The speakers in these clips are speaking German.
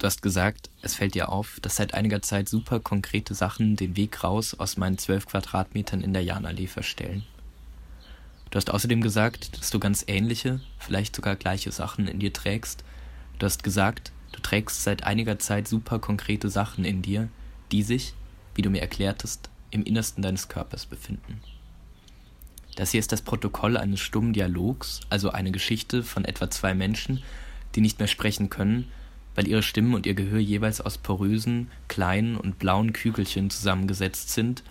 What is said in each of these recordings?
Du hast gesagt, es fällt dir auf, dass seit einiger Zeit super konkrete Sachen den Weg raus aus meinen zwölf Quadratmetern in der Jahnallee verstellen. Du hast außerdem gesagt, dass du ganz ähnliche, vielleicht sogar gleiche Sachen in dir trägst. Du hast gesagt, du trägst seit einiger Zeit super konkrete Sachen in dir, die sich, wie du mir erklärtest, im Innersten deines Körpers befinden. Das hier ist das Protokoll eines stummen Dialogs, also eine Geschichte von etwa zwei Menschen, die nicht mehr sprechen können, weil ihre Stimmen und ihr Gehör jeweils aus porösen, kleinen und blauen Kügelchen zusammengesetzt sind,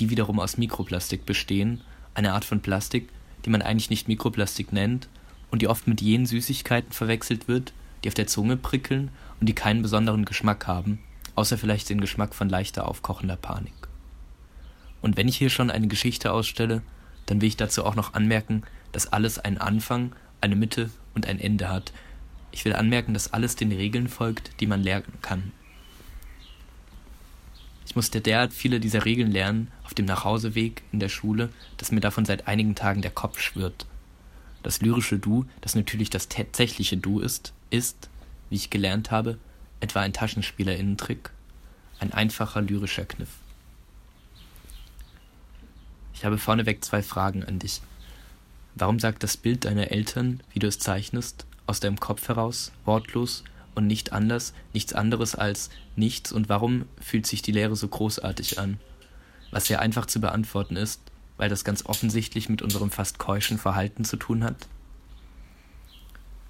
die wiederum aus Mikroplastik bestehen, eine Art von Plastik, die man eigentlich nicht Mikroplastik nennt und die oft mit jenen Süßigkeiten verwechselt wird, die auf der Zunge prickeln und die keinen besonderen Geschmack haben, außer vielleicht den Geschmack von leichter aufkochender Panik. Und wenn ich hier schon eine Geschichte ausstelle, dann will ich dazu auch noch anmerken, dass alles einen Anfang, eine Mitte und ein Ende hat, ich will anmerken, dass alles den Regeln folgt, die man lernen kann. Ich musste derart viele dieser Regeln lernen auf dem Nachhauseweg in der Schule, dass mir davon seit einigen Tagen der Kopf schwirrt. Das lyrische Du, das natürlich das tatsächliche Du ist, ist, wie ich gelernt habe, etwa ein Taschenspielerinnentrick, ein einfacher lyrischer Kniff. Ich habe vorneweg zwei Fragen an dich. Warum sagt das Bild deiner Eltern, wie du es zeichnest, aus deinem Kopf heraus, wortlos und nicht anders, nichts anderes als nichts und warum fühlt sich die Lehre so großartig an? Was sehr einfach zu beantworten ist, weil das ganz offensichtlich mit unserem fast keuschen Verhalten zu tun hat?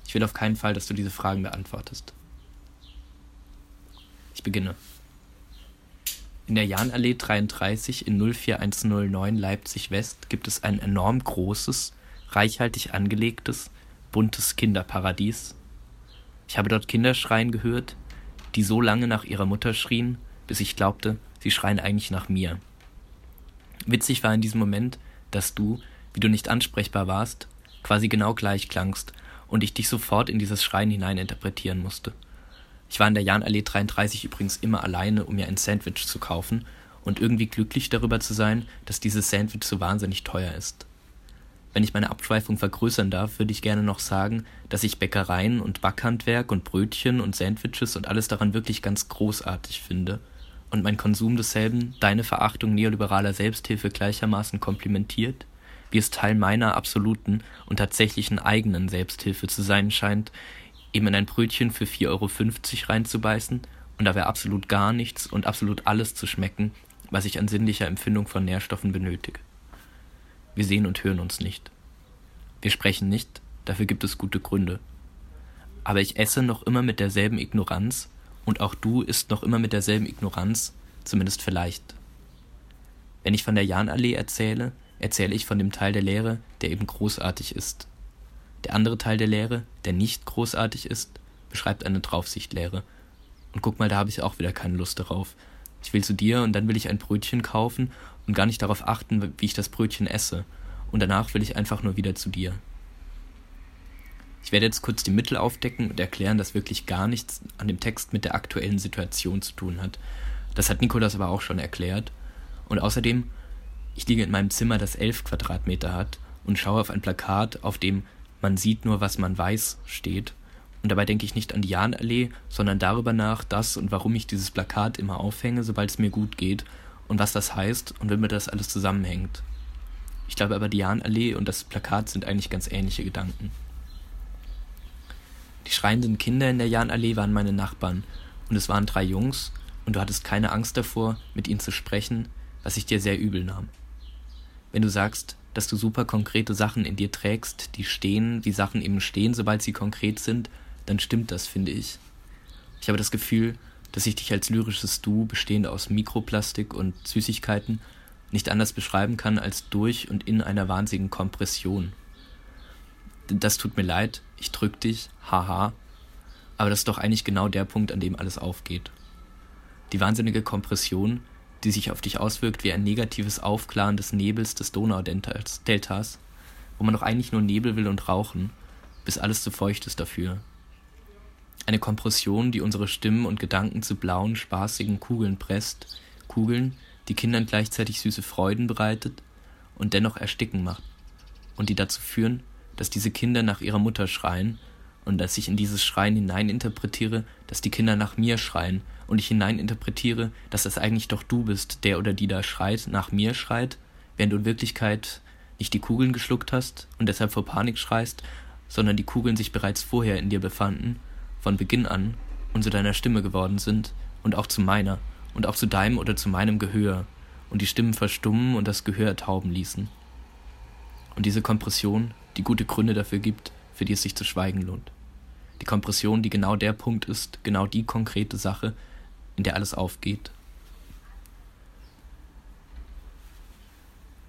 Ich will auf keinen Fall, dass du diese Fragen beantwortest. Ich beginne. In der Jahnallee 33 in 04109 Leipzig West gibt es ein enorm großes, reichhaltig angelegtes, buntes Kinderparadies. Ich habe dort Kinder schreien gehört, die so lange nach ihrer Mutter schrien, bis ich glaubte, sie schreien eigentlich nach mir. Witzig war in diesem Moment, dass du, wie du nicht ansprechbar warst, quasi genau gleich klangst und ich dich sofort in dieses Schreien hineininterpretieren musste. Ich war in der Jahnallee 33 übrigens immer alleine, um mir ein Sandwich zu kaufen und irgendwie glücklich darüber zu sein, dass dieses Sandwich so wahnsinnig teuer ist. Wenn ich meine Abschweifung vergrößern darf, würde ich gerne noch sagen, dass ich Bäckereien und Backhandwerk und Brötchen und Sandwiches und alles daran wirklich ganz großartig finde und mein Konsum desselben deine Verachtung neoliberaler Selbsthilfe gleichermaßen komplimentiert, wie es Teil meiner absoluten und tatsächlichen eigenen Selbsthilfe zu sein scheint, eben in ein Brötchen für 4,50 Euro reinzubeißen und dabei absolut gar nichts und absolut alles zu schmecken, was ich an sinnlicher Empfindung von Nährstoffen benötige. Wir sehen und hören uns nicht. Wir sprechen nicht, dafür gibt es gute Gründe. Aber ich esse noch immer mit derselben Ignoranz und auch du isst noch immer mit derselben Ignoranz, zumindest vielleicht. Wenn ich von der Jahnallee erzähle, erzähle ich von dem Teil der Lehre, der eben großartig ist. Der andere Teil der Lehre, der nicht großartig ist, beschreibt eine Draufsichtlehre. Und guck mal, da habe ich auch wieder keine Lust darauf. Ich will zu dir und dann will ich ein Brötchen kaufen und gar nicht darauf achten, wie ich das Brötchen esse. Und danach will ich einfach nur wieder zu dir. Ich werde jetzt kurz die Mittel aufdecken und erklären, dass wirklich gar nichts an dem Text mit der aktuellen Situation zu tun hat. Das hat Nikolas aber auch schon erklärt. Und außerdem, ich liege in meinem Zimmer, das elf Quadratmeter hat, und schaue auf ein Plakat, auf dem man sieht nur, was man weiß, steht. Und dabei denke ich nicht an die Jahnallee, sondern darüber nach, dass und warum ich dieses Plakat immer aufhänge, sobald es mir gut geht und was das heißt und womit das alles zusammenhängt. Ich glaube aber, die Jahnallee und das Plakat sind eigentlich ganz ähnliche Gedanken. Die schreienden Kinder in der Jahnallee waren meine Nachbarn und es waren drei Jungs und du hattest keine Angst davor, mit ihnen zu sprechen, was ich dir sehr übel nahm. Wenn du sagst, dass du super konkrete Sachen in dir trägst, die stehen, wie Sachen eben stehen, sobald sie konkret sind, dann stimmt das, finde ich. Ich habe das Gefühl, dass ich dich als lyrisches Du, bestehend aus Mikroplastik und Süßigkeiten, nicht anders beschreiben kann als durch und in einer wahnsinnigen Kompression. Das tut mir leid, ich drück dich, haha, aber das ist doch eigentlich genau der Punkt, an dem alles aufgeht. Die wahnsinnige Kompression, die sich auf dich auswirkt wie ein negatives Aufklaren des Nebels des Donaudeltas, wo man doch eigentlich nur Nebel will und rauchen, bis alles zu feucht ist dafür. Eine Kompression, die unsere Stimmen und Gedanken zu blauen, spaßigen Kugeln presst, Kugeln, die Kindern gleichzeitig süße Freuden bereitet und dennoch ersticken macht, und die dazu führen, dass diese Kinder nach ihrer Mutter schreien und dass ich in dieses Schreien hineininterpretiere, dass die Kinder nach mir schreien und ich hineininterpretiere, dass es eigentlich doch du bist, der oder die da schreit, nach mir schreit, während du in Wirklichkeit nicht die Kugeln geschluckt hast und deshalb vor Panik schreist, sondern die Kugeln sich bereits vorher in dir befanden, von Beginn an und zu deiner Stimme geworden sind und auch zu meiner und auch zu deinem oder zu meinem Gehör und die Stimmen verstummen und das Gehör tauben ließen. Und diese Kompression, die gute Gründe dafür gibt, für die es sich zu schweigen lohnt. Die Kompression, die genau der Punkt ist, genau die konkrete Sache, in der alles aufgeht.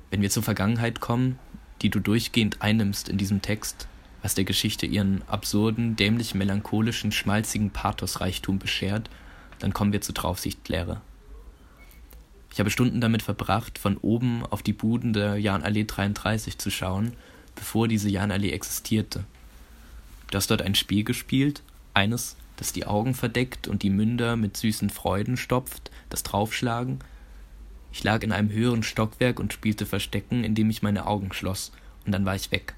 Wenn wir zur Vergangenheit kommen, die du durchgehend einnimmst in diesem Text, was der Geschichte ihren absurden, dämlich melancholischen, schmalzigen Pathosreichtum beschert, dann kommen wir zur Draufsichtlehre. Ich habe Stunden damit verbracht, von oben auf die Buden der Jahnallee 33 zu schauen, bevor diese Jahnallee existierte. Du hast dort ein Spiel gespielt, eines, das die Augen verdeckt und die Münder mit süßen Freuden stopft, das Draufschlagen. Ich lag in einem höheren Stockwerk und spielte Verstecken, indem ich meine Augen schloss, und dann war ich weg.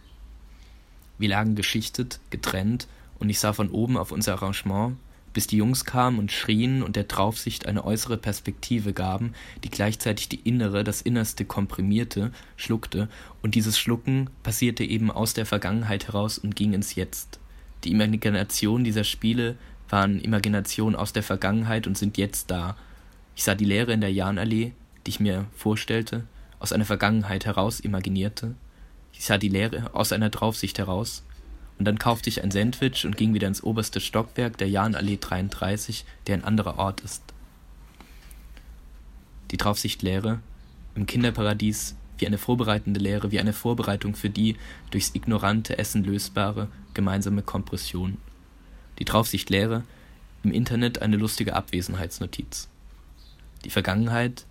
Wir lagen geschichtet, getrennt, und ich sah von oben auf unser Arrangement, bis die Jungs kamen und schrien und der Draufsicht eine äußere Perspektive gaben, die gleichzeitig die innere, das Innerste komprimierte, schluckte, und dieses Schlucken passierte eben aus der Vergangenheit heraus und ging ins Jetzt. Die Imagination dieser Spiele waren Imaginationen aus der Vergangenheit und sind jetzt da. Ich sah die Leere in der Jahnallee, die ich mir vorstellte, aus einer Vergangenheit heraus imaginierte. Ich sah die Leere aus einer Draufsicht heraus, und dann kaufte ich ein Sandwich und ging wieder ins oberste Stockwerk der Jahnallee 33, der ein anderer Ort ist. Die Draufsichtlehre im Kinderparadies wie eine vorbereitende Lehre, wie eine Vorbereitung für die durchs ignorante Essen lösbare gemeinsame Kompression. Die Draufsichtlehre im Internet eine lustige Abwesenheitsnotiz. Die Vergangenheit,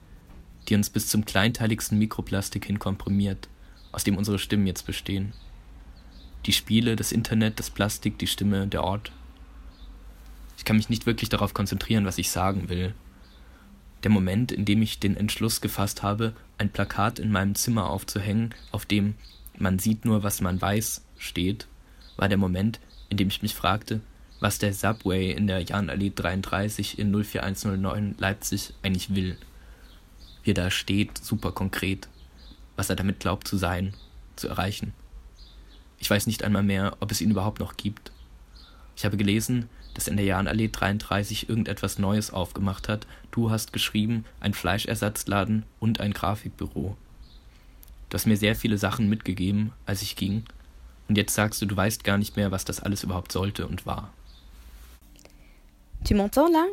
die uns bis zum kleinteiligsten Mikroplastik hin komprimiert, aus dem unsere Stimmen jetzt bestehen die Spiele, das Internet, das Plastik, die Stimme, der Ort. Ich kann mich nicht wirklich darauf konzentrieren, was ich sagen will. Der Moment, in dem ich den Entschluss gefasst habe, ein Plakat in meinem Zimmer aufzuhängen, auf dem man sieht nur, was man weiß, steht, war der Moment, in dem ich mich fragte, was der Subway in der Jahnallee 33 in 04109 Leipzig eigentlich will. Wie er da steht, super konkret, was er damit glaubt zu sein, zu erreichen. Ich weiß nicht einmal mehr, ob es ihn überhaupt noch gibt. Ich habe gelesen, dass in der Jahnallee 33 irgendetwas Neues aufgemacht hat. Du hast geschrieben, ein Fleischersatzladen und ein Grafikbüro. Du hast mir sehr viele Sachen mitgegeben, als ich ging. Und jetzt sagst du, du weißt gar nicht mehr, was das alles überhaupt sollte und war. Tu m'entends là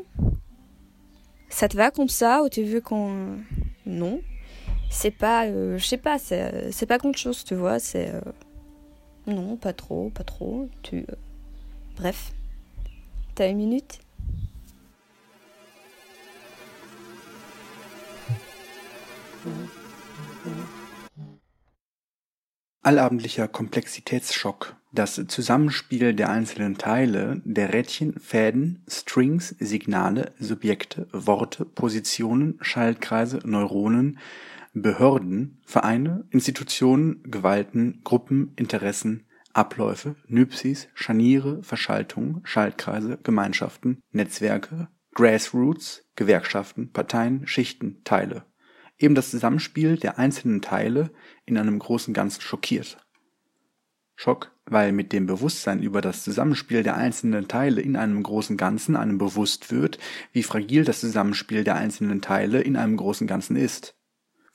Ça te va comme ça ou tu veux qu'on. Non. C'est pas. Euh, je sais pas, c'est pas grand chose, tu vois, c'est. Euh Non, pas trop, pas trop. Tu. Euh, bref. T'as une minute Allabendlicher Komplexitätsschock. Das Zusammenspiel der einzelnen Teile, der Rädchen, Fäden, Strings, Signale, Subjekte, Worte, Positionen, Schaltkreise, Neuronen, Behörden, Vereine, Institutionen, Gewalten, Gruppen, Interessen, Abläufe, Nupsis, Scharniere, Verschaltungen, Schaltkreise, Gemeinschaften, Netzwerke, Grassroots, Gewerkschaften, Parteien, Schichten, Teile. Eben das Zusammenspiel der einzelnen Teile in einem großen Ganzen schockiert. Schock, weil mit dem Bewusstsein über das Zusammenspiel der einzelnen Teile in einem großen Ganzen einem bewusst wird, wie fragil das Zusammenspiel der einzelnen Teile in einem großen Ganzen ist.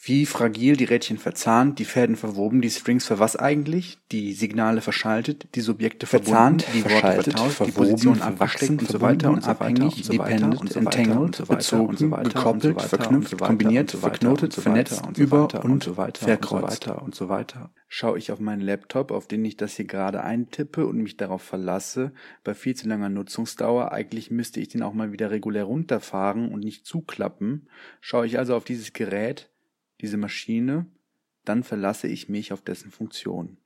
Wie fragil die Rädchen verzahnt, die Fäden verwoben, die Strings für was eigentlich, die Signale verschaltet, die Subjekte verzahnt, die Worte vertauscht, die Positionen abwechselnd und so weiter und abhängig, dependent, entangled, bezogen, gekoppelt, verknüpft, kombiniert, verknotet, vernetzt, über und verkreuzt und so weiter. Schaue ich auf meinen Laptop, auf den ich das hier gerade eintippe und mich darauf verlasse, bei viel zu langer Nutzungsdauer, eigentlich müsste ich den auch mal wieder regulär runterfahren und nicht zuklappen, schaue ich also auf dieses Gerät, diese Maschine, dann verlasse ich mich auf dessen Funktion.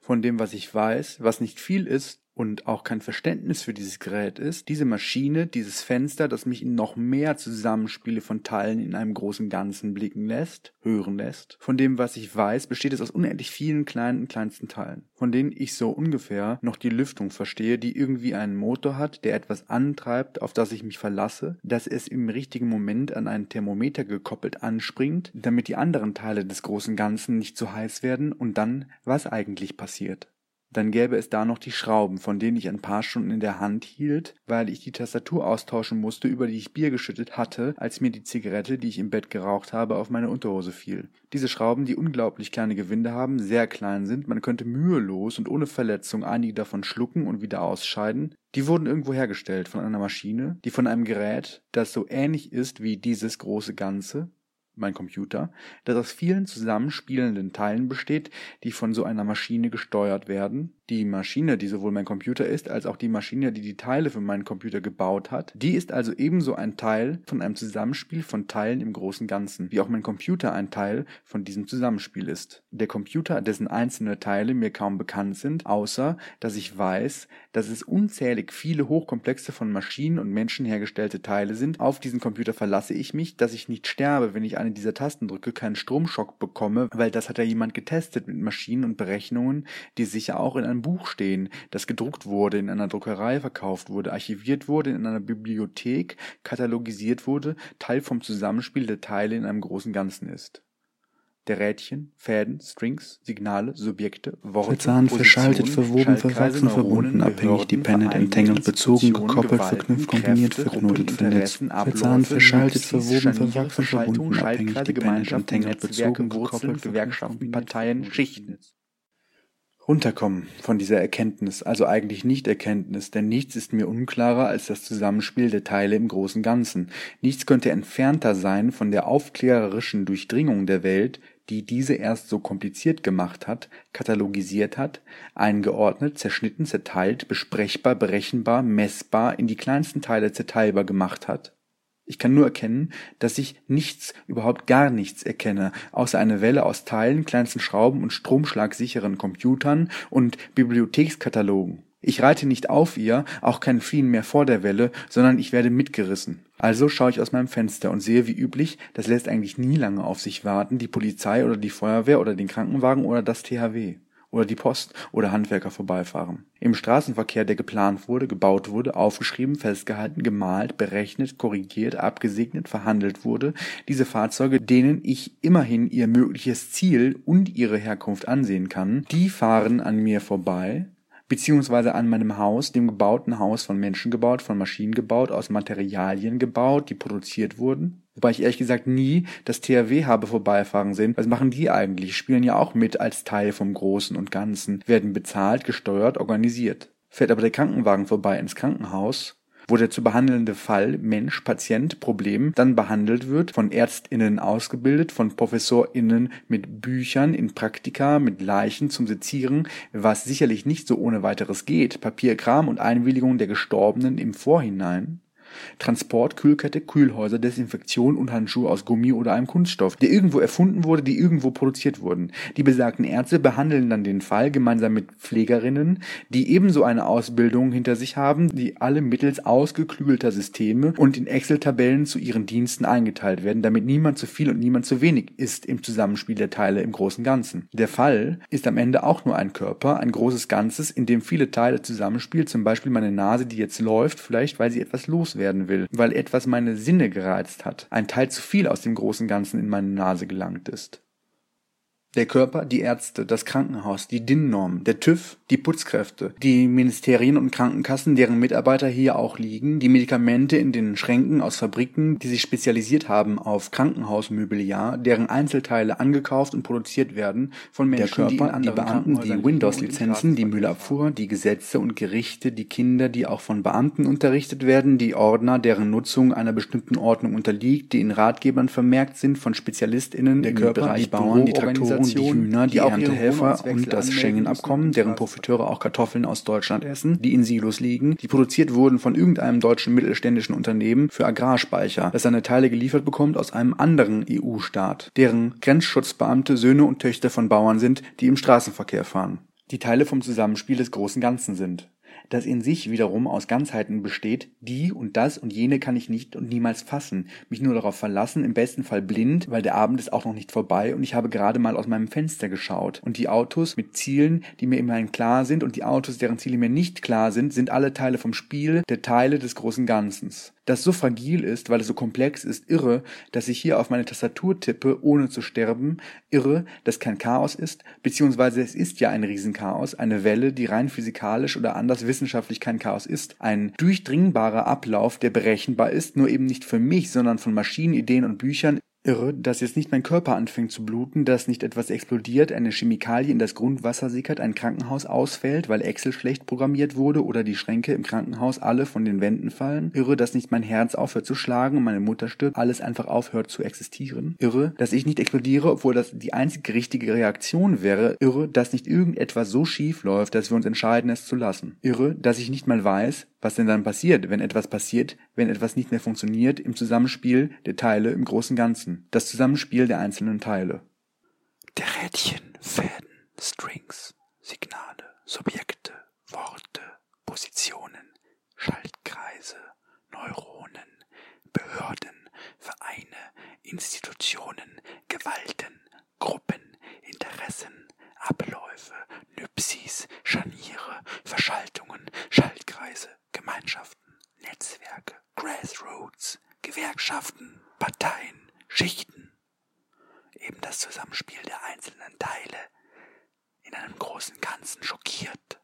Von dem, was ich weiß, was nicht viel ist, und auch kein Verständnis für dieses Gerät ist, diese Maschine, dieses Fenster, das mich in noch mehr Zusammenspiele von Teilen in einem großen Ganzen blicken lässt, hören lässt. Von dem, was ich weiß, besteht es aus unendlich vielen kleinen und kleinsten Teilen, von denen ich so ungefähr noch die Lüftung verstehe, die irgendwie einen Motor hat, der etwas antreibt, auf das ich mich verlasse, dass es im richtigen Moment an einen Thermometer gekoppelt anspringt, damit die anderen Teile des großen Ganzen nicht zu heiß werden und dann, was eigentlich passiert. Dann gäbe es da noch die Schrauben, von denen ich ein paar Stunden in der Hand hielt, weil ich die Tastatur austauschen musste, über die ich Bier geschüttet hatte, als mir die Zigarette, die ich im Bett geraucht habe, auf meine Unterhose fiel. Diese Schrauben, die unglaublich kleine Gewinde haben, sehr klein sind, man könnte mühelos und ohne Verletzung einige davon schlucken und wieder ausscheiden, die wurden irgendwo hergestellt von einer Maschine, die von einem Gerät, das so ähnlich ist wie dieses große Ganze, mein Computer, das aus vielen zusammenspielenden Teilen besteht, die von so einer Maschine gesteuert werden. Die Maschine, die sowohl mein Computer ist, als auch die Maschine, die die Teile für meinen Computer gebaut hat, die ist also ebenso ein Teil von einem Zusammenspiel von Teilen im großen Ganzen, wie auch mein Computer ein Teil von diesem Zusammenspiel ist. Der Computer, dessen einzelne Teile mir kaum bekannt sind, außer dass ich weiß, dass es unzählig viele hochkomplexe von Maschinen und Menschen hergestellte Teile sind. Auf diesen Computer verlasse ich mich, dass ich nicht sterbe, wenn ich eine dieser Tasten drücke, keinen Stromschock bekomme, weil das hat ja jemand getestet mit Maschinen und Berechnungen, die sicher auch in einem Buch stehen, das gedruckt wurde, in einer Druckerei verkauft wurde, archiviert wurde, in einer Bibliothek katalogisiert wurde, Teil vom Zusammenspiel der Teile in einem großen Ganzen ist der Rädchen, Fäden, Strings, Signale, Subjekte, Worte, Verzahnt, verschaltet, verwoben, verwachsen, verbunden, abhängig, dependent, entangled, bezogen, gekoppelt, verknüpft, kombiniert, verknotet, vernetzt. Verzahnt, verschaltet, verwoben, verwachsen, verbunden, abhängig, dependent, entangled, bezogen, gekoppelt, Gewerkschaften, Parteien, Schichten. Runterkommen von dieser Erkenntnis, also eigentlich Nicht-Erkenntnis, denn nichts ist mir unklarer als das Zusammenspiel der Teile im großen Ganzen. Nichts könnte entfernter sein von der aufklärerischen Durchdringung der Welt, die diese erst so kompliziert gemacht hat, katalogisiert hat, eingeordnet, zerschnitten, zerteilt, besprechbar, berechenbar, messbar, in die kleinsten Teile zerteilbar gemacht hat. Ich kann nur erkennen, dass ich nichts, überhaupt gar nichts erkenne, außer eine Welle aus Teilen, kleinsten Schrauben und stromschlagsicheren Computern und Bibliothekskatalogen. Ich reite nicht auf ihr, auch kein Fliehen mehr vor der Welle, sondern ich werde mitgerissen. Also schaue ich aus meinem Fenster und sehe wie üblich, das lässt eigentlich nie lange auf sich warten, die Polizei oder die Feuerwehr oder den Krankenwagen oder das THW oder die Post oder Handwerker vorbeifahren. Im Straßenverkehr, der geplant wurde, gebaut wurde, aufgeschrieben, festgehalten, gemalt, berechnet, korrigiert, abgesegnet, verhandelt wurde, diese Fahrzeuge, denen ich immerhin ihr mögliches Ziel und ihre Herkunft ansehen kann, die fahren an mir vorbei, beziehungsweise an meinem Haus, dem gebauten Haus von Menschen gebaut, von Maschinen gebaut, aus Materialien gebaut, die produziert wurden. Wobei ich ehrlich gesagt nie das THW habe vorbeifahren sehen. Was machen die eigentlich? Spielen ja auch mit als Teil vom Großen und Ganzen, werden bezahlt, gesteuert, organisiert. Fährt aber der Krankenwagen vorbei ins Krankenhaus, wo der zu behandelnde Fall Mensch, Patient, Problem dann behandelt wird, von Ärztinnen ausgebildet, von Professorinnen mit Büchern in Praktika, mit Leichen zum Sezieren, was sicherlich nicht so ohne weiteres geht, Papierkram und Einwilligung der Gestorbenen im Vorhinein, Transport, Kühlkette, Kühlhäuser, Desinfektion und Handschuhe aus Gummi oder einem Kunststoff, der irgendwo erfunden wurde, die irgendwo produziert wurden. Die besagten Ärzte behandeln dann den Fall gemeinsam mit Pflegerinnen, die ebenso eine Ausbildung hinter sich haben, die alle mittels ausgeklügelter Systeme und in Excel-Tabellen zu ihren Diensten eingeteilt werden, damit niemand zu viel und niemand zu wenig ist im Zusammenspiel der Teile im großen Ganzen. Der Fall ist am Ende auch nur ein Körper, ein großes Ganzes, in dem viele Teile zusammenspielen, zum Beispiel meine Nase, die jetzt läuft, vielleicht weil sie etwas loswerden werden will, weil etwas meine Sinne gereizt hat, ein Teil zu viel aus dem großen Ganzen in meine Nase gelangt ist. Der Körper, die Ärzte, das Krankenhaus, die DIN-Norm, der TÜV, die Putzkräfte, die Ministerien und Krankenkassen, deren Mitarbeiter hier auch liegen, die Medikamente in den Schränken aus Fabriken, die sich spezialisiert haben auf Krankenhausmöbiliar, deren Einzelteile angekauft und produziert werden von Menschen, der Körper, die die Beamten, die Windows-Lizenzen, die Müllabfuhr, die Gesetze und Gerichte, die Kinder, die auch von Beamten unterrichtet werden, die Ordner, deren Nutzung einer bestimmten Ordnung unterliegt, die in Ratgebern vermerkt sind von SpezialistInnen der im Körper, Bereich Bauern, die Traktoren, die Hühner, die, die Erntehelfer und das Schengen-Abkommen, deren Profiteure auch Kartoffeln aus Deutschland essen, die in Silos liegen, die produziert wurden von irgendeinem deutschen mittelständischen Unternehmen für Agrarspeicher, das seine Teile geliefert bekommt aus einem anderen EU-Staat, deren Grenzschutzbeamte Söhne und Töchter von Bauern sind, die im Straßenverkehr fahren. Die Teile vom Zusammenspiel des großen Ganzen sind. Das in sich wiederum aus Ganzheiten besteht, die und das und jene kann ich nicht und niemals fassen, mich nur darauf verlassen, im besten Fall blind, weil der Abend ist auch noch nicht vorbei und ich habe gerade mal aus meinem Fenster geschaut. Und die Autos mit Zielen, die mir immerhin klar sind und die Autos, deren Ziele mir nicht klar sind, sind alle Teile vom Spiel, der Teile des großen Ganzens das so fragil ist, weil es so komplex ist, irre, dass ich hier auf meine Tastatur tippe, ohne zu sterben, irre, dass kein Chaos ist, beziehungsweise es ist ja ein Riesenchaos, eine Welle, die rein physikalisch oder anders wissenschaftlich kein Chaos ist, ein durchdringbarer Ablauf, der berechenbar ist, nur eben nicht für mich, sondern von Maschinen, Ideen und Büchern irre, dass jetzt nicht mein Körper anfängt zu bluten, dass nicht etwas explodiert, eine Chemikalie in das Grundwasser sickert, ein Krankenhaus ausfällt, weil Excel schlecht programmiert wurde oder die Schränke im Krankenhaus alle von den Wänden fallen. Irre, dass nicht mein Herz aufhört zu schlagen und meine Mutter stirbt, alles einfach aufhört zu existieren. Irre, dass ich nicht explodiere, obwohl das die einzige richtige Reaktion wäre. Irre, dass nicht irgendetwas so schief läuft, dass wir uns entscheiden, es zu lassen. Irre, dass ich nicht mal weiß, was denn dann passiert, wenn etwas passiert, wenn etwas nicht mehr funktioniert im Zusammenspiel der Teile im großen Ganzen, das Zusammenspiel der einzelnen Teile. Der Rädchen, Fäden, Strings, Signale, Subjekte, Worte, Positionen, Schaltkreise, Neuronen, Behörden, Vereine, Institutionen, Gewalten, Gruppen, Interessen, Abläufe, Nypsis, Scharniere, Verschaltungen, Schaltkreise, Gemeinschaften, Netzwerke, Grassroots, Gewerkschaften, Parteien, Schichten. Eben das Zusammenspiel der einzelnen Teile in einem großen Ganzen schockiert.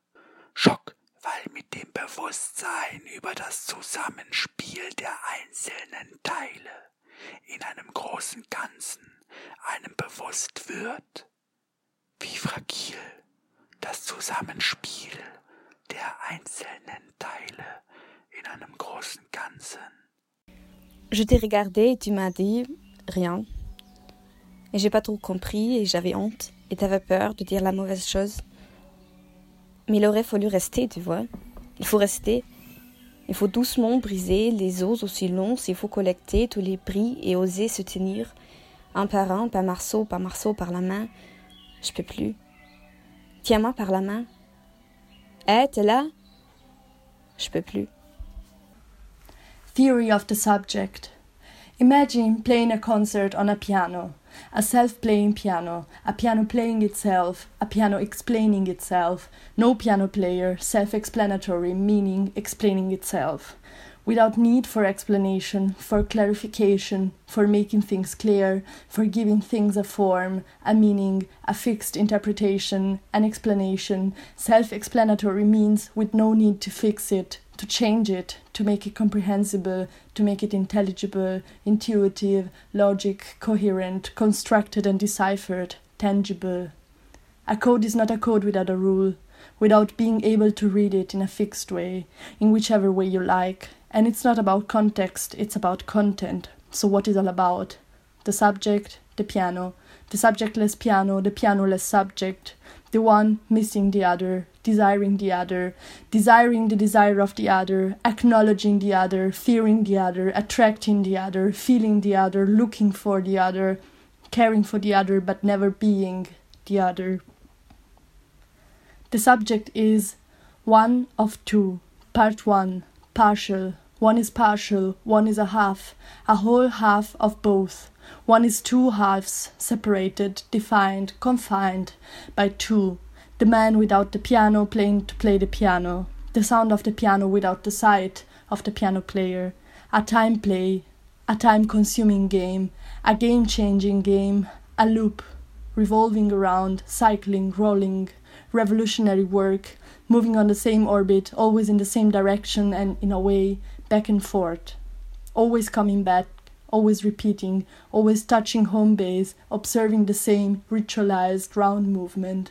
Schock, weil mit dem Bewusstsein über das Zusammenspiel der einzelnen Teile in einem großen Ganzen einem bewusst wird, fragil das Zusammenspiel der einzelnen Teile in einem großen Ganzen. Je t'ai regardé et tu m'as dit rien. Et j'ai pas trop compris et j'avais honte et t'avais peur de dire la mauvaise chose. Mais il aurait fallu rester, tu vois. Il faut rester. Il faut doucement briser les os aussi longs s'il faut collecter tous les prix et oser se tenir, un par un, par morceau par morceau, par la main. Je peux plus. Tiens-moi par la main. Eh, t'es là? Je peux plus. Theory of the subject. Imagine playing a concert on a piano, a self playing piano, a piano playing itself, a piano explaining itself, no piano player, self explanatory, meaning explaining itself without need for explanation, for clarification, for making things clear, for giving things a form, a meaning, a fixed interpretation, an explanation. Self explanatory means with no need to fix it, to change it, to make it comprehensible, to make it intelligible, intuitive, logic, coherent, constructed and deciphered, tangible. A code is not a code without a rule, without being able to read it in a fixed way, in whichever way you like, and it's not about context, it's about content. So, what is all about? The subject, the piano, the subjectless piano, the pianoless subject, the one missing the other, desiring the other, desiring the desire of the other, acknowledging the other, fearing the other, attracting the other, feeling the other, looking for the other, caring for the other, but never being the other. The subject is one of two, part one, partial. One is partial, one is a half, a whole half of both. One is two halves, separated, defined, confined by two. The man without the piano playing to play the piano, the sound of the piano without the sight of the piano player, a time play, a time consuming game, a game changing game, a loop, revolving around, cycling, rolling, revolutionary work, moving on the same orbit, always in the same direction and in a way back and forth, always coming back, always repeating, always touching home base, observing the same ritualized round movement.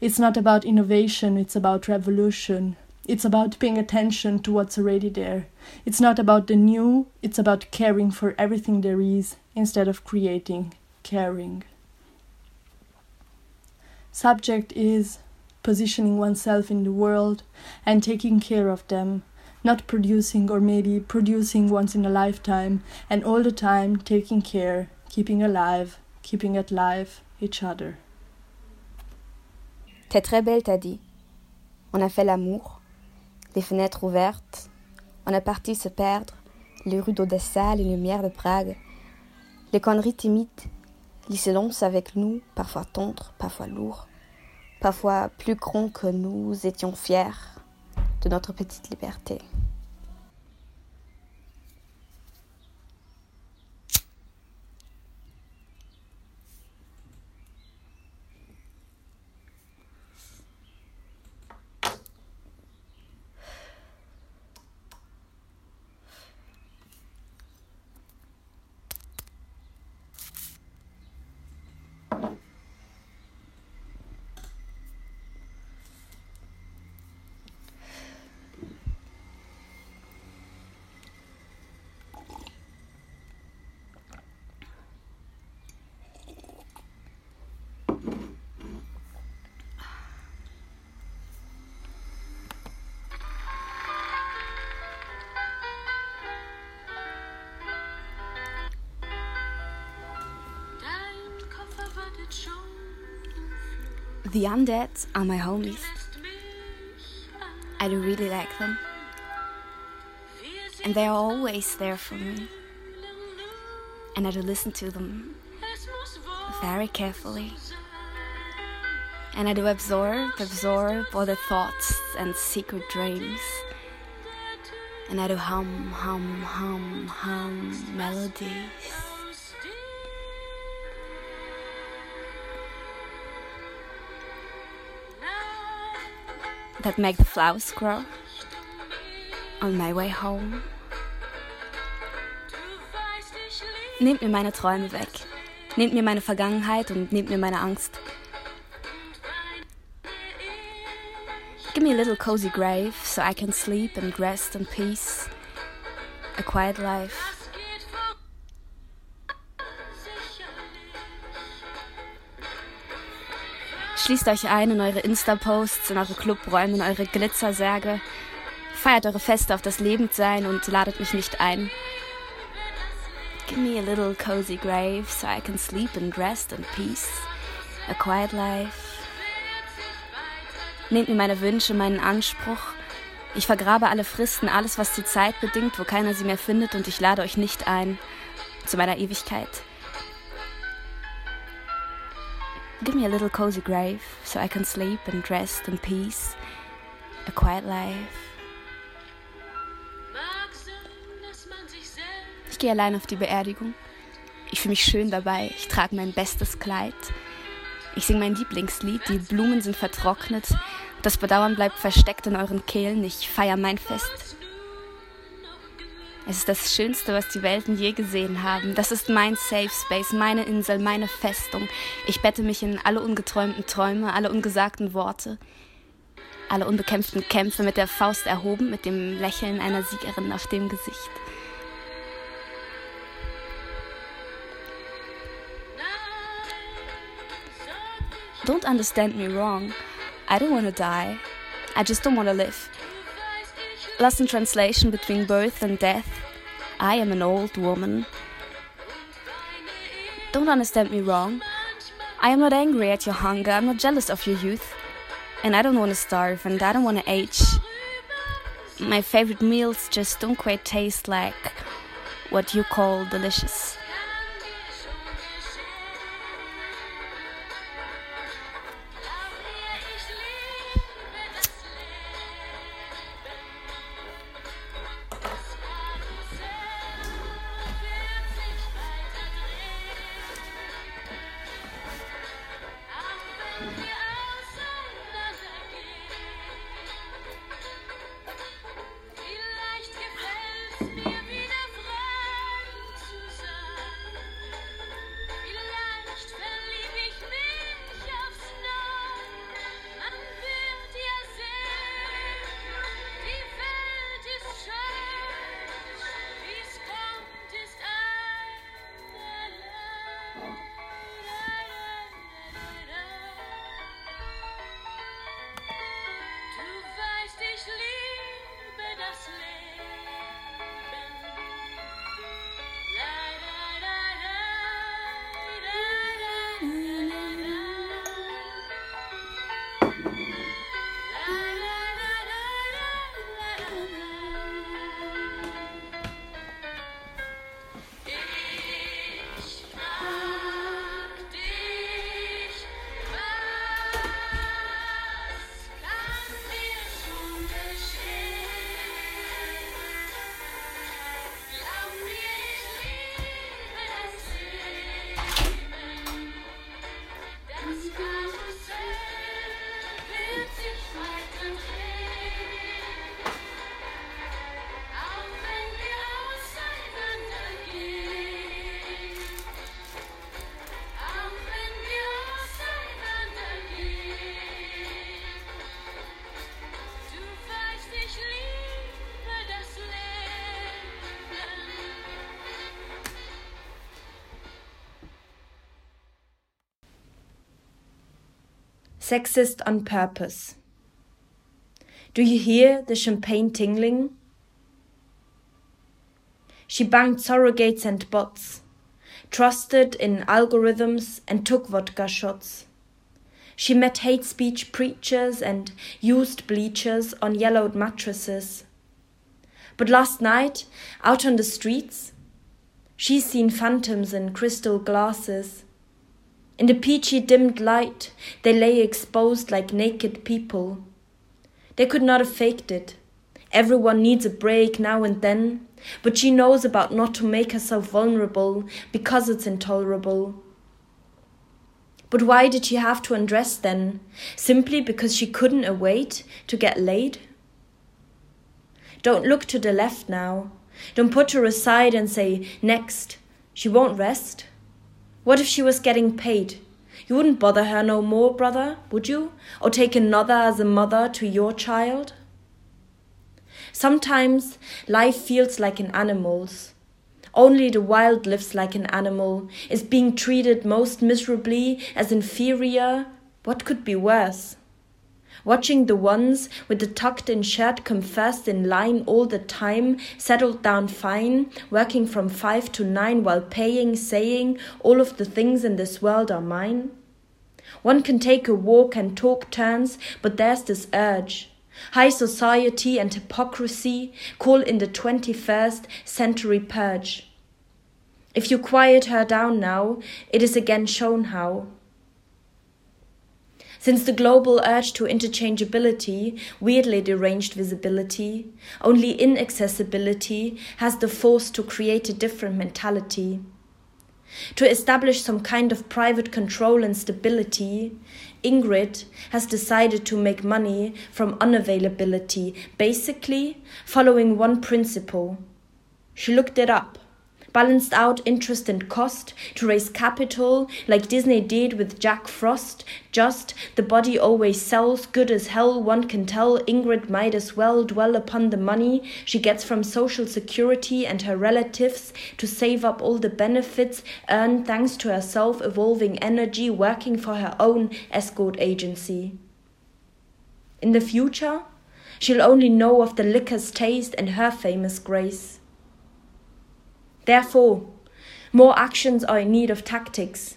It's not about innovation, it's about revolution. It's about paying attention to what's already there. It's not about the new, it's about caring for everything there is instead of creating, caring. Subject is positioning oneself in the world and taking care of them, not producing or maybe producing once in a lifetime, and all the time taking care, keeping alive, keeping at life each other. T'es très belle, t'as dit. On a fait l'amour. les fenêtres ouvertes. On est parti se perdre, les rues d'Odessa, les lumières de Prague, les conneries timides, les silences avec nous, parfois tendres, parfois lourds, parfois plus grands que nous étions fiers de notre petite liberté. The undead are my homies. I do really like them. And they are always there for me. And I do listen to them very carefully. And I do absorb, absorb all the thoughts and secret dreams. And I do hum, hum, hum, hum melodies. That make the flowers grow on my way home. Nehmt mir meine Träume weg. Nehmt mir meine Vergangenheit und nehmt mir meine Angst. Give me a little cozy grave so I can sleep and rest in peace. A quiet life. Schließt euch ein in eure Insta-Posts, in eure Clubräume, in eure Glitzersärge. Feiert eure Feste auf das Lebendsein und ladet mich nicht ein. Give me a little cozy grave so I can sleep and rest in peace. A quiet life. Nehmt mir meine Wünsche, meinen Anspruch. Ich vergrabe alle Fristen, alles, was die Zeit bedingt, wo keiner sie mehr findet, und ich lade euch nicht ein zu meiner Ewigkeit. Give me a little cozy grave so I can sleep and rest in peace. A quiet life. Ich gehe allein auf die Beerdigung. Ich fühle mich schön dabei. Ich trage mein bestes Kleid. Ich singe mein Lieblingslied. Die Blumen sind vertrocknet. Das Bedauern bleibt versteckt in euren Kehlen. Ich feiere mein Fest. Es ist das Schönste, was die Welten je gesehen haben. Das ist mein Safe Space, meine Insel, meine Festung. Ich bette mich in alle ungeträumten Träume, alle ungesagten Worte, alle unbekämpften Kämpfe mit der Faust erhoben, mit dem Lächeln einer Siegerin auf dem Gesicht. Don't understand me wrong. I don't want to die. I just don't want to live. Lost in translation between birth and death, I am an old woman. Don't understand me wrong. I am not angry at your hunger, I'm not jealous of your youth. And I don't want to starve, and I don't want to age. My favorite meals just don't quite taste like what you call delicious. Sexist on purpose. Do you hear the champagne tingling? She banged surrogates and bots, trusted in algorithms, and took vodka shots. She met hate speech preachers and used bleachers on yellowed mattresses. But last night, out on the streets, she's seen phantoms in crystal glasses. In the peachy dimmed light, they lay exposed like naked people. They could not have faked it. Everyone needs a break now and then, but she knows about not to make herself vulnerable because it's intolerable. But why did she have to undress then? Simply because she couldn't await to get laid? Don't look to the left now. Don't put her aside and say, next. She won't rest. What if she was getting paid? You wouldn't bother her no more, brother, would you? Or take another as a mother to your child? Sometimes life feels like an animal's. Only the wild lives like an animal, is being treated most miserably as inferior. What could be worse? Watching the ones with the tucked in shirt come first in line all the time, settled down fine, working from five to nine while paying, saying, All of the things in this world are mine. One can take a walk and talk turns, but there's this urge. High society and hypocrisy call in the 21st century purge. If you quiet her down now, it is again shown how. Since the global urge to interchangeability, weirdly deranged visibility, only inaccessibility has the force to create a different mentality. To establish some kind of private control and stability, Ingrid has decided to make money from unavailability, basically following one principle. She looked it up balanced out interest and cost to raise capital like Disney did with Jack Frost. Just the body always sells, good as hell, one can tell. Ingrid might as well dwell upon the money she gets from Social Security and her relatives to save up all the benefits earned thanks to her self evolving energy working for her own escort agency. In the future, she'll only know of the liquor's taste and her famous grace. Therefore, more actions are in need of tactics.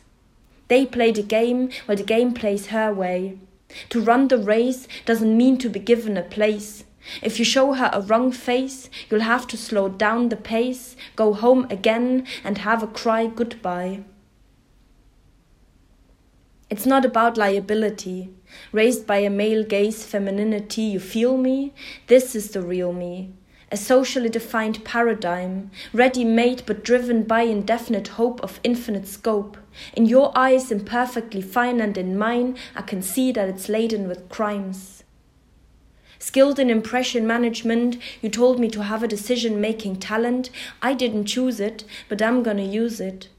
They play the game while the game plays her way. To run the race doesn't mean to be given a place. If you show her a wrong face, you'll have to slow down the pace, go home again, and have a cry goodbye. It's not about liability, raised by a male gaze femininity, you feel me? This is the real me a socially defined paradigm, ready made but driven by indefinite hope of infinite scope. In your eyes, imperfectly fine, and in mine, I can see that it's laden with crimes. Skilled in impression management, you told me to have a decision making talent. I didn't choose it, but I'm gonna use it.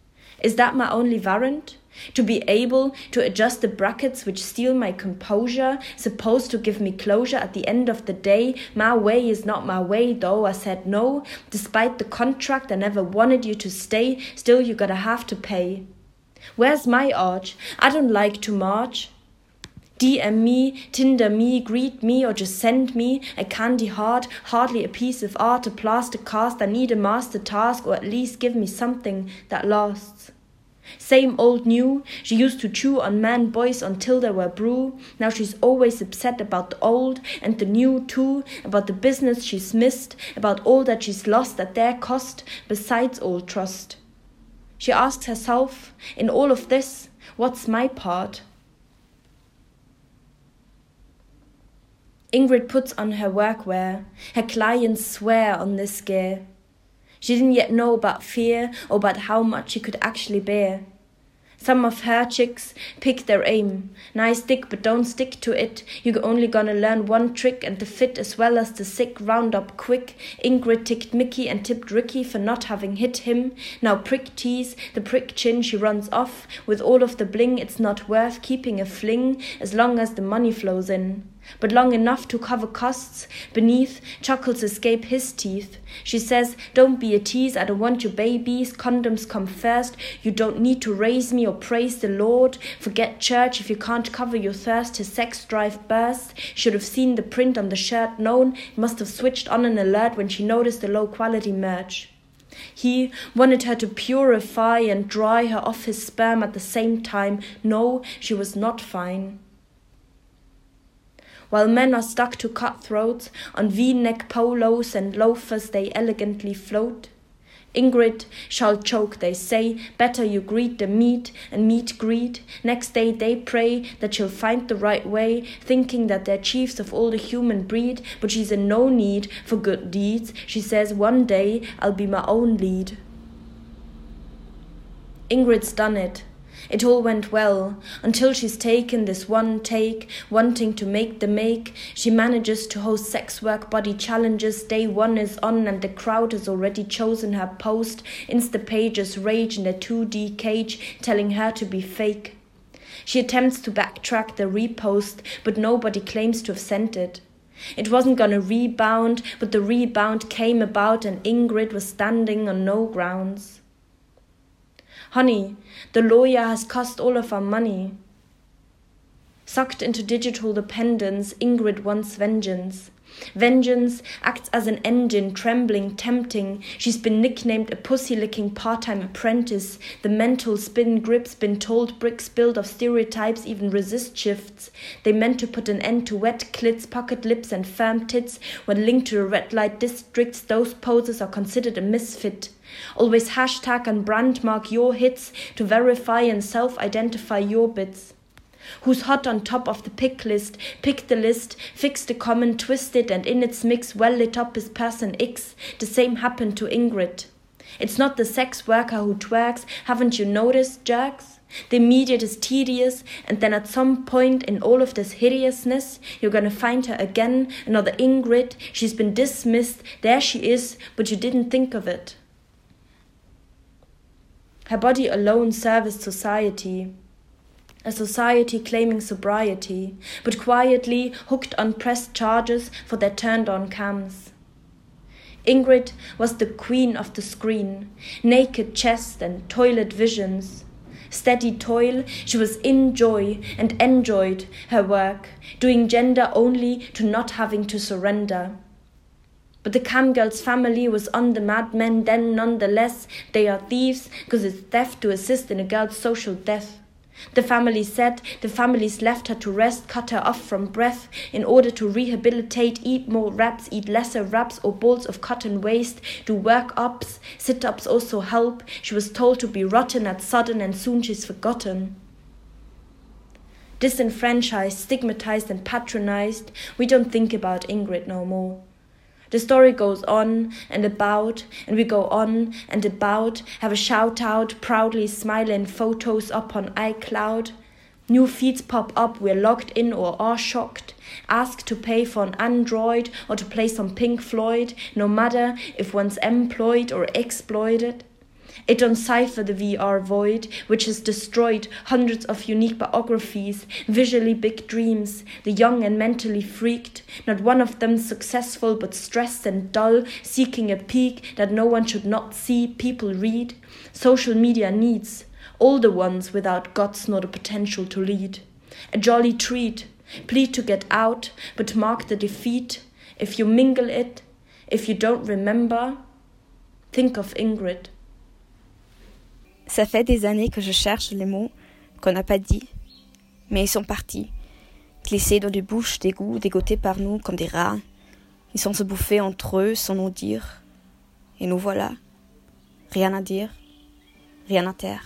Is that my only warrant? To be able to adjust the brackets which steal my composure, supposed to give me closure at the end of the day. My way is not my way, though I said no. Despite the contract, I never wanted you to stay, still you gotta have to pay. Where's my arch? I don't like to march. DM me, Tinder me, greet me, or just send me a candy heart, hardly a piece of art, a plaster cast. I need a master task, or at least give me something that lasts. Same old new, she used to chew on man boys until they were brew. Now she's always upset about the old and the new too, about the business she's missed, about all that she's lost at their cost, besides all trust. She asks herself, in all of this, what's my part? Ingrid puts on her workwear. Her clients swear on this gear. She didn't yet know about fear or about how much she could actually bear. Some of her chicks pick their aim. Nice dick, but don't stick to it. You're only gonna learn one trick, and the fit as well as the sick round up quick. Ingrid ticked Mickey and tipped Ricky for not having hit him. Now prick tease, the prick chin, she runs off. With all of the bling, it's not worth keeping a fling as long as the money flows in but long enough to cover costs. Beneath, chuckles escape his teeth. She says, Don't be a tease, I don't want your babies. Condoms come first. You don't need to raise me or praise the Lord. Forget church if you can't cover your thirst. His sex drive burst. Should have seen the print on the shirt known. Must have switched on an alert when she noticed the low quality merch. He wanted her to purify and dry her off his sperm at the same time. No, she was not fine. While men are stuck to cutthroats, on V neck polos and loafers they elegantly float. Ingrid shall choke, they say. Better you greet the meat and meat greet. Next day they pray that she'll find the right way, thinking that they're chiefs of all the human breed. But she's in no need for good deeds. She says, One day I'll be my own lead. Ingrid's done it. It all went well until she's taken this one take, wanting to make the make. She manages to host sex work body challenges. Day one is on, and the crowd has already chosen her post. Insta pages rage in a 2D cage, telling her to be fake. She attempts to backtrack the repost, but nobody claims to have sent it. It wasn't gonna rebound, but the rebound came about, and Ingrid was standing on no grounds. Honey, the lawyer has cost all of our money. Sucked into digital dependence, Ingrid wants vengeance. Vengeance acts as an engine, trembling, tempting. She's been nicknamed a pussy licking part time apprentice. The mental spin grips been told bricks built of stereotypes even resist shifts. They meant to put an end to wet clits, pocket lips, and firm tits. When linked to the red light districts, those poses are considered a misfit. Always hashtag and brandmark your hits to verify and self identify your bits. Who's hot on top of the pick list? Pick the list, fix the comment, twist it, and in its mix, well lit up is person X. The same happened to Ingrid. It's not the sex worker who twerks, haven't you noticed, jerks? The immediate is tedious, and then at some point in all of this hideousness, you're gonna find her again, another Ingrid. She's been dismissed, there she is, but you didn't think of it. Her body alone serviced society. A society claiming sobriety, but quietly hooked on pressed charges for their turned on cams. Ingrid was the queen of the screen, naked chest and toilet visions. Steady toil, she was in joy and enjoyed her work, doing gender only to not having to surrender. But the Camgirl's family was on the madmen then nonetheless. They are thieves because it's theft to assist in a girl's social death. The family said the families left her to rest, cut her off from breath in order to rehabilitate, eat more wraps, eat lesser wraps or balls of cotton waste, do work ups, sit ups also help. She was told to be rotten at sudden and soon she's forgotten. Disenfranchised, stigmatized, and patronized, we don't think about Ingrid no more. The story goes on and about, and we go on and about, have a shout out, proudly smiling photos up on iCloud. New feeds pop up, we're logged in or are shocked. Ask to pay for an Android or to play some Pink Floyd, no matter if one's employed or exploited. It uncipher the VR void, which has destroyed hundreds of unique biographies, visually big dreams, the young and mentally freaked, not one of them successful but stressed and dull, seeking a peak that no one should not see, people read. Social media needs, older ones without guts nor the potential to lead. A jolly treat, plead to get out, but mark the defeat. If you mingle it, if you don't remember, think of Ingrid. Ça fait des années que je cherche les mots qu'on n'a pas dit, mais ils sont partis, glissés dans des bouches dégotés par nous comme des rats. Ils sont se bouffer entre eux sans nous dire. Et nous voilà. Rien à dire, rien à taire.